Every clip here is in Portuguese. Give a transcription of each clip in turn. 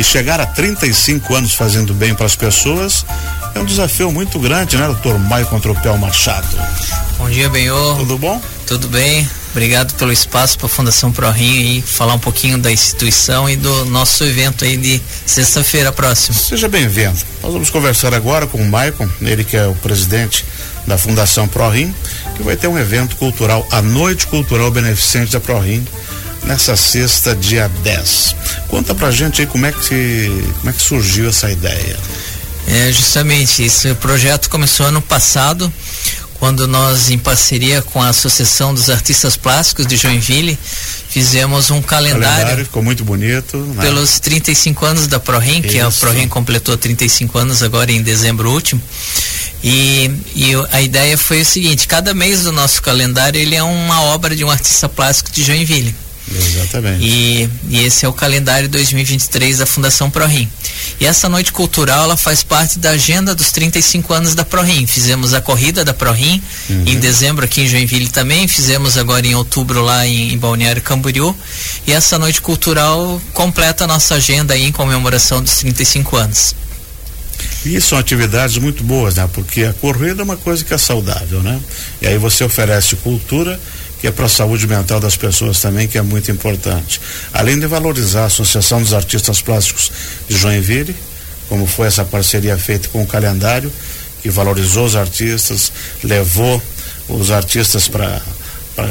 E chegar a 35 anos fazendo bem para as pessoas é um desafio muito grande, né, doutor Maicon Tropel Machado? Bom dia, Benhor. Tudo bom? Tudo bem. Obrigado pelo espaço para a Fundação ProRim e falar um pouquinho da instituição e do nosso evento aí de sexta-feira próxima. Seja bem-vindo. Nós vamos conversar agora com o Maicon, ele que é o presidente da Fundação ProRim, que vai ter um evento cultural, a Noite Cultural Beneficente da ProRim, nessa sexta, dia 10. Conta pra gente aí como é que, como é que surgiu essa ideia. É, justamente, esse projeto começou ano passado, quando nós, em parceria com a Associação dos Artistas Plásticos de Joinville, fizemos um calendário. calendário ficou muito bonito. Né? Pelos 35 anos da ProRim, que a ProRim completou 35 anos agora em dezembro último. E, e a ideia foi o seguinte: cada mês do nosso calendário ele é uma obra de um artista plástico de Joinville. Exatamente. E, e, esse é o calendário 2023 da Fundação ProRim. E essa noite cultural ela faz parte da agenda dos 35 anos da ProRim. Fizemos a corrida da ProRim uhum. em dezembro aqui em Joinville também, fizemos agora em outubro lá em, em Balneário Camboriú. E essa noite cultural completa a nossa agenda aí em comemoração dos 35 anos. E são atividades muito boas, né? Porque a corrida é uma coisa que é saudável, né? E aí você oferece cultura que é para a saúde mental das pessoas também, que é muito importante. Além de valorizar a Associação dos Artistas Plásticos de Joinville, como foi essa parceria feita com o calendário, que valorizou os artistas, levou os artistas para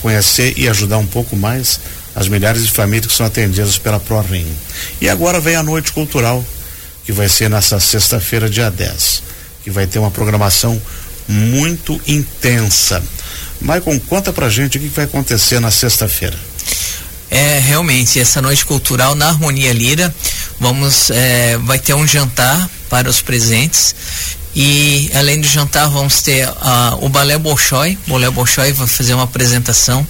conhecer e ajudar um pouco mais as milhares de famílias que são atendidas pela ProRim. E agora vem a noite cultural, que vai ser nessa sexta-feira, dia 10, que vai ter uma programação muito intensa. Maicon, conta pra gente o que vai acontecer na sexta-feira. É, realmente, essa noite cultural na Harmonia Lira, vamos, é, vai ter um jantar para os presentes e além do jantar vamos ter uh, o Balé Bolshoi, o Balé Bolshoi vai fazer uma apresentação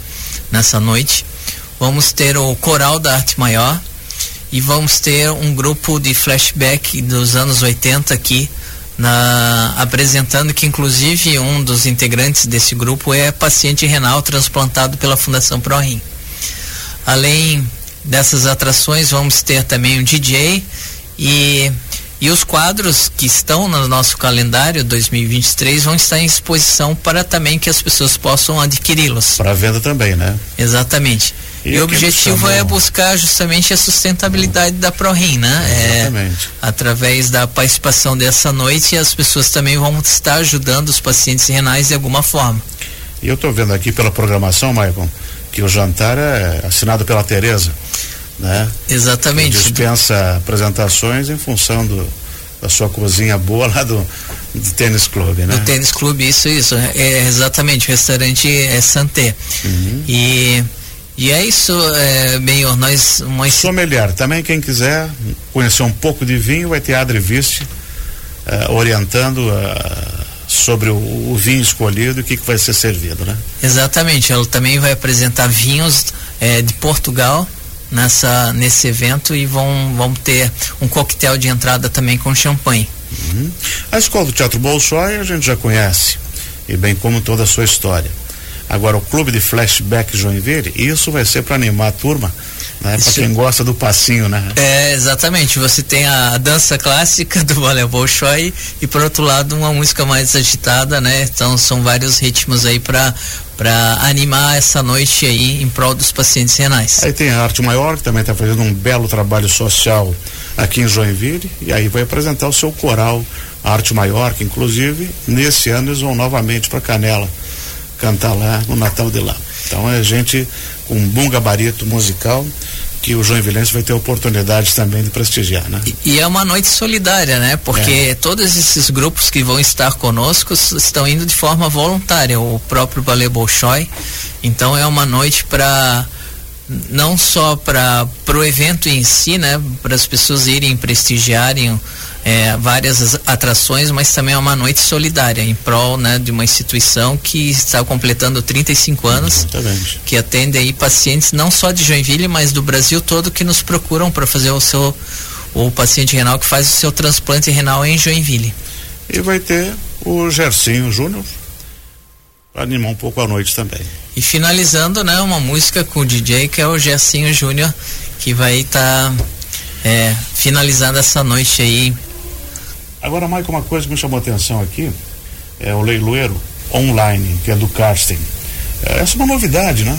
nessa noite. Vamos ter o Coral da Arte Maior e vamos ter um grupo de flashback dos anos 80 aqui na, apresentando que inclusive um dos integrantes desse grupo é paciente renal transplantado pela Fundação ProRim. Além dessas atrações, vamos ter também um DJ e, e os quadros que estão no nosso calendário 2023 vão estar em exposição para também que as pessoas possam adquiri-los. Para venda também, né? Exatamente. E, o objetivo é buscar justamente a sustentabilidade da ProRim, né? Exatamente. É, através da participação dessa noite, as pessoas também vão estar ajudando os pacientes renais de alguma forma. E eu estou vendo aqui pela programação, Maicon, que o jantar é assinado pela Tereza, né? Exatamente. Que dispensa apresentações em função do, da sua cozinha boa lá do, do tênis clube, né? Do tênis clube, isso, isso. É exatamente, o restaurante é Santé. Uhum. E e é isso, é, bem, nós. Uma... Sommelier, também quem quiser conhecer um pouco de vinho, vai ter a Adri Viste uh, orientando uh, sobre o, o, vinho escolhido e o que, que vai ser servido, né? Exatamente, ela também vai apresentar vinhos é, de Portugal nessa, nesse evento e vão, vão ter um coquetel de entrada também com champanhe. Uhum. A escola do Teatro Bolshoi a gente já conhece, e bem como toda a sua história. Agora, o clube de flashback Joinville, isso vai ser para animar a turma, né? Para quem gosta do passinho, né? É, exatamente. Você tem a dança clássica do balé Bolshoi e, por outro lado, uma música mais agitada, né? Então, são vários ritmos aí para para animar essa noite aí em prol dos pacientes renais. Aí tem a Arte Maior, que também está fazendo um belo trabalho social aqui em Joinville, e aí vai apresentar o seu coral Arte Maior, que inclusive nesse ano eles vão novamente para Canela cantar lá no Natal de lá. Então é gente com um bom gabarito musical que o João Joinvilense vai ter oportunidade também de prestigiar, né? E, e é uma noite solidária, né? Porque é. todos esses grupos que vão estar conosco estão indo de forma voluntária, o próprio Balé Bolshoi. Então é uma noite para não só para o evento em si, né? Para as pessoas irem prestigiarem é, várias atrações, mas também é uma noite solidária em prol né, de uma instituição que está completando 35 anos, Exatamente. que atende aí pacientes não só de Joinville, mas do Brasil todo que nos procuram para fazer o seu o paciente renal que faz o seu transplante renal em Joinville. E vai ter o Gercinho Júnior para animar um pouco a noite também. E finalizando, né, uma música com o DJ que é o Gercinho Júnior que vai estar tá é, finalizando essa noite aí. Agora, Mike, uma coisa que me chamou a atenção aqui é o leiloeiro online, que é do Karsten. É, essa é uma novidade, né?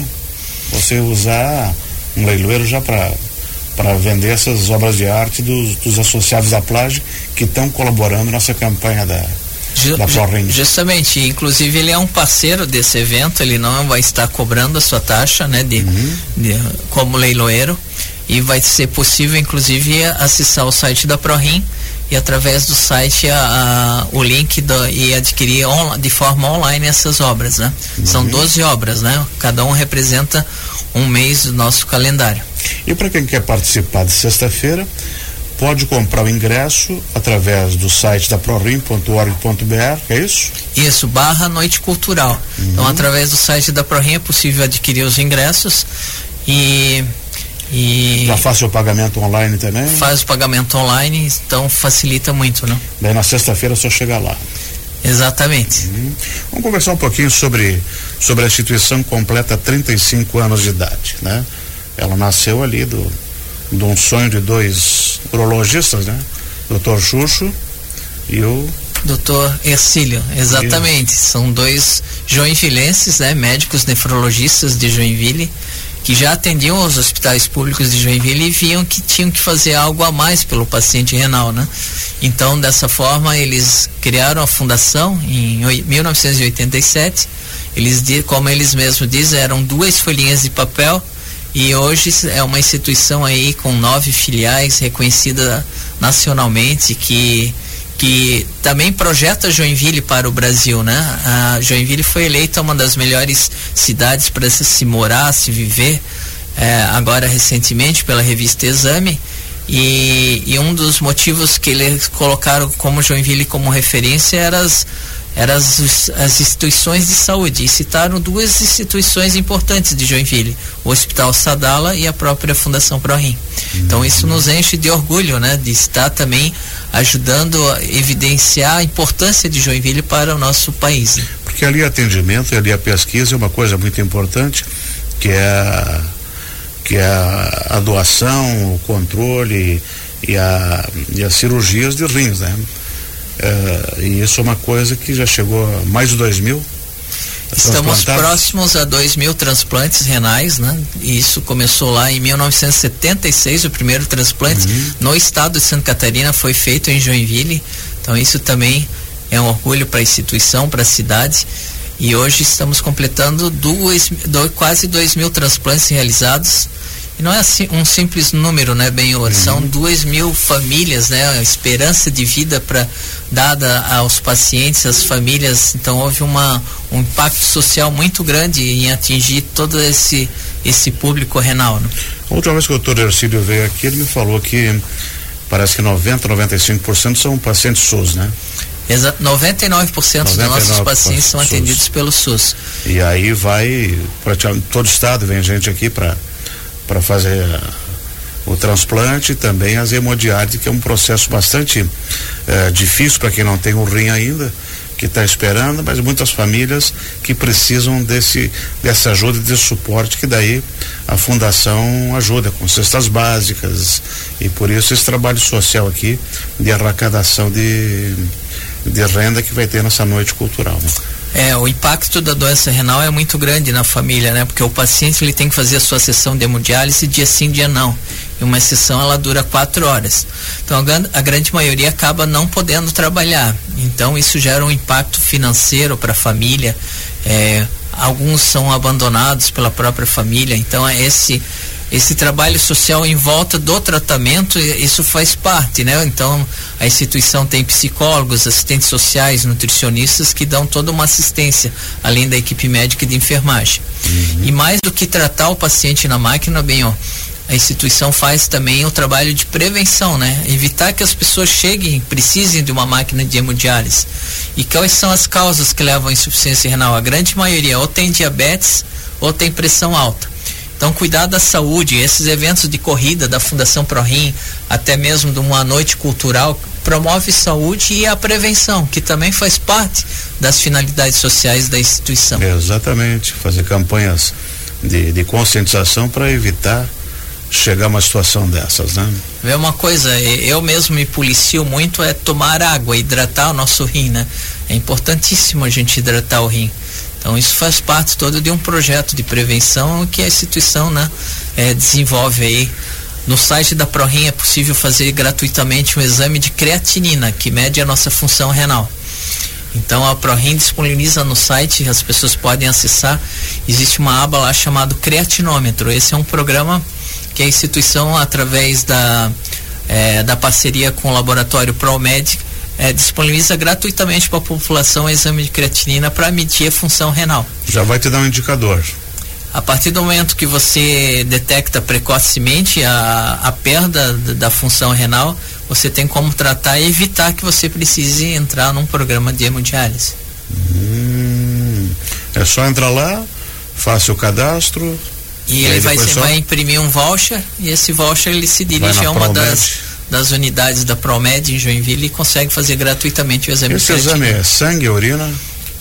Você usar um leiloeiro já para vender essas obras de arte dos, dos associados da Plage que estão colaborando nessa campanha da, Ju. Justamente, inclusive ele é um parceiro desse evento, ele não vai estar cobrando a sua taxa, né, de, uhum. de como leiloeiro e vai ser possível inclusive acessar o site da ProRim e através do site a, a, o link do, e adquirir on, de forma online essas obras, né? Uhum. São 12 obras, né? Cada um representa um mês do nosso calendário. E para quem quer participar de sexta-feira, pode comprar o ingresso através do site da prorim.org.br, é isso? Isso, barra Noite Cultural. Uhum. Então, através do site da Prorim é possível adquirir os ingressos e e Já faz o pagamento online também? Faz o pagamento online, então facilita muito, né? Daí na sexta-feira só chega lá. Exatamente. Uhum. Vamos conversar um pouquinho sobre, sobre a instituição completa 35 anos de idade, né? Ela nasceu ali do, de um sonho de dois urologistas, né? Doutor Xuxo e o Doutor Ercílio, exatamente. São dois joinvilenses, né? Médicos nefrologistas de Joinville que já atendiam os hospitais públicos de Joinville e viam que tinham que fazer algo a mais pelo paciente renal, né? Então, dessa forma, eles criaram a fundação em 1987. Eles, como eles mesmos dizem, eram duas folhinhas de papel e hoje é uma instituição aí com nove filiais reconhecida nacionalmente que que também projeta Joinville para o Brasil, né? A Joinville foi eleita uma das melhores cidades para se morar, se viver, é, agora recentemente pela revista Exame. E, e, um dos motivos que eles colocaram como Joinville como referência era as, eram as, as instituições de saúde. E citaram duas instituições importantes de Joinville: o Hospital Sadala e a própria Fundação ProRim. Então isso nos enche de orgulho, né? De estar também ajudando a evidenciar a importância de Joinville para o nosso país. Né? Porque ali atendimento, ali a pesquisa é uma coisa muito importante, que é a, que é a, a doação, o controle e, a, e as cirurgias de rins, né? É, e isso é uma coisa que já chegou a mais de dois mil Estamos próximos a 2 mil transplantes renais, né? E isso começou lá em 1976, o primeiro transplante uhum. no estado de Santa Catarina foi feito em Joinville. Então isso também é um orgulho para a instituição, para a cidade. E hoje estamos completando duas, dois, quase 2 mil transplantes realizados. E não é assim, um simples número, né, Benhor? Uhum. São duas mil famílias, né? A esperança de vida para dada aos pacientes, às famílias. Então houve uma, um impacto social muito grande em atingir todo esse esse público renal. Né? A última vez que o doutor Ercílio veio aqui, ele me falou que parece que 90, 95% são pacientes SUS, né? Exato, 99%, 99 dos nossos pacientes são atendidos pelo SUS. E aí vai, praticamente todo estado vem gente aqui para para fazer o transplante e também as hemodiálise, que é um processo bastante eh, difícil para quem não tem o rim ainda, que está esperando, mas muitas famílias que precisam desse dessa ajuda desse suporte que daí a fundação ajuda com cestas básicas e por isso esse trabalho social aqui de arrecadação de de renda que vai ter nessa noite cultural. Né? É, o impacto da doença renal é muito grande na família, né? Porque o paciente ele tem que fazer a sua sessão de hemodiálise dia sim, dia não. E uma sessão ela dura quatro horas. Então a, grande maioria acaba não podendo trabalhar. Então isso gera um impacto financeiro para a família. É, alguns são abandonados pela própria família. Então é esse esse trabalho social em volta do tratamento, isso faz parte, né? Então, a instituição tem psicólogos, assistentes sociais, nutricionistas que dão toda uma assistência, além da equipe médica e de enfermagem. Uhum. E mais do que tratar o paciente na máquina, bem, ó, a instituição faz também o trabalho de prevenção, né? Evitar que as pessoas cheguem, precisem de uma máquina de hemodiálise. E quais são as causas que levam à insuficiência renal? A grande maioria ou tem diabetes ou tem pressão alta. Então, cuidar da saúde, esses eventos de corrida da Fundação ProRim, até mesmo de uma noite cultural, promove saúde e a prevenção, que também faz parte das finalidades sociais da instituição. Exatamente, fazer campanhas de, de conscientização para evitar chegar a uma situação dessas, né? É uma coisa, eu mesmo me policio muito é tomar água, hidratar o nosso rim, né? É importantíssimo a gente hidratar o rim. Então isso faz parte todo de um projeto de prevenção que a instituição, né, é, desenvolve aí. No site da ProRim é possível fazer gratuitamente um exame de creatinina, que mede a nossa função renal. Então a ProRim disponibiliza no site, as pessoas podem acessar. Existe uma aba lá chamada Creatinômetro. Esse é um programa que a instituição, através da, é, da parceria com o laboratório ProMed, é, disponibiliza gratuitamente para a população o exame de creatinina para medir a função renal. Já vai te dar um indicador. A partir do momento que você detecta precocemente a, a perda da, função renal, você tem como tratar e evitar que você precise entrar num programa de hemodiálise. Hum, é só entrar lá, faça o cadastro. E, e ele vai, só... vai imprimir um voucher e esse voucher ele se dirige a uma das, das unidades da Promed em Joinville e consegue fazer gratuitamente o exame Esse exame é sangue, urina?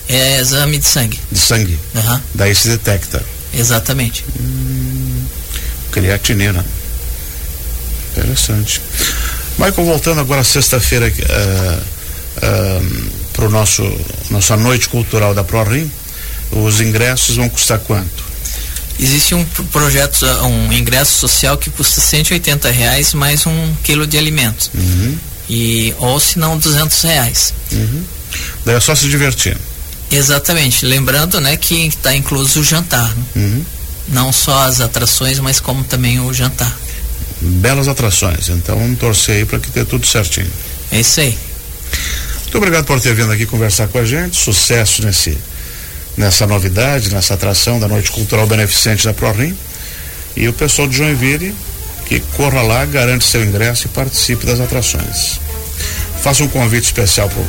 É exame de sangue. De sangue? Uhum. Daí se detecta. Exatamente. Hum, creatinina. Interessante. Michael, voltando agora sexta-feira uh, uh, para o nosso nossa noite cultural da ProRim, os ingressos vão custar quanto? Existe um projeto, um ingresso social que custa 180 reais mais um quilo de alimentos. Uhum. E, ou se não, 200 reais. Uhum. Daí é só se divertir. Exatamente. Lembrando né, que está incluso o jantar. Né? Uhum. Não só as atrações, mas como também o jantar. Belas atrações. Então vamos torcer aí para que dê tudo certinho. É isso aí. Muito obrigado por ter vindo aqui conversar com a gente. Sucesso nesse nessa novidade, nessa atração da Noite Cultural Beneficente da ProRim. E o pessoal de Joinville que corra lá, garante seu ingresso e participe das atrações. Faça um convite especial para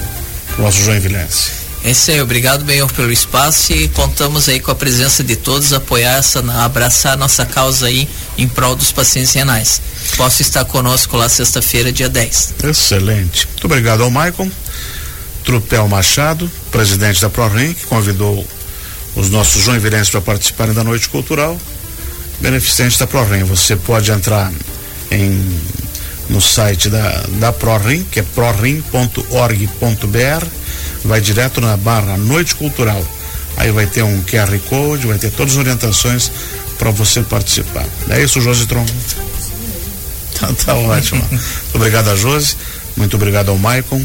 o nosso joinvilense. É isso aí, obrigado, Benhor, pelo espaço e contamos aí com a presença de todos, apoiar essa, abraçar nossa causa aí em prol dos pacientes renais. Posso estar conosco lá sexta-feira, dia 10. Excelente. Muito obrigado ao Maicon, Trupel Machado, presidente da ProRim, que convidou os nossos joinvilenses para participarem da noite cultural beneficente da ProRim. Você pode entrar em no site da, da ProRim, que é prorim.org.br vai direto na barra Noite Cultural. Aí vai ter um QR Code, vai ter todas as orientações para você participar. É isso, Josi Tron? Tá, tá ótimo. muito obrigado a Josi, muito obrigado ao Maicon.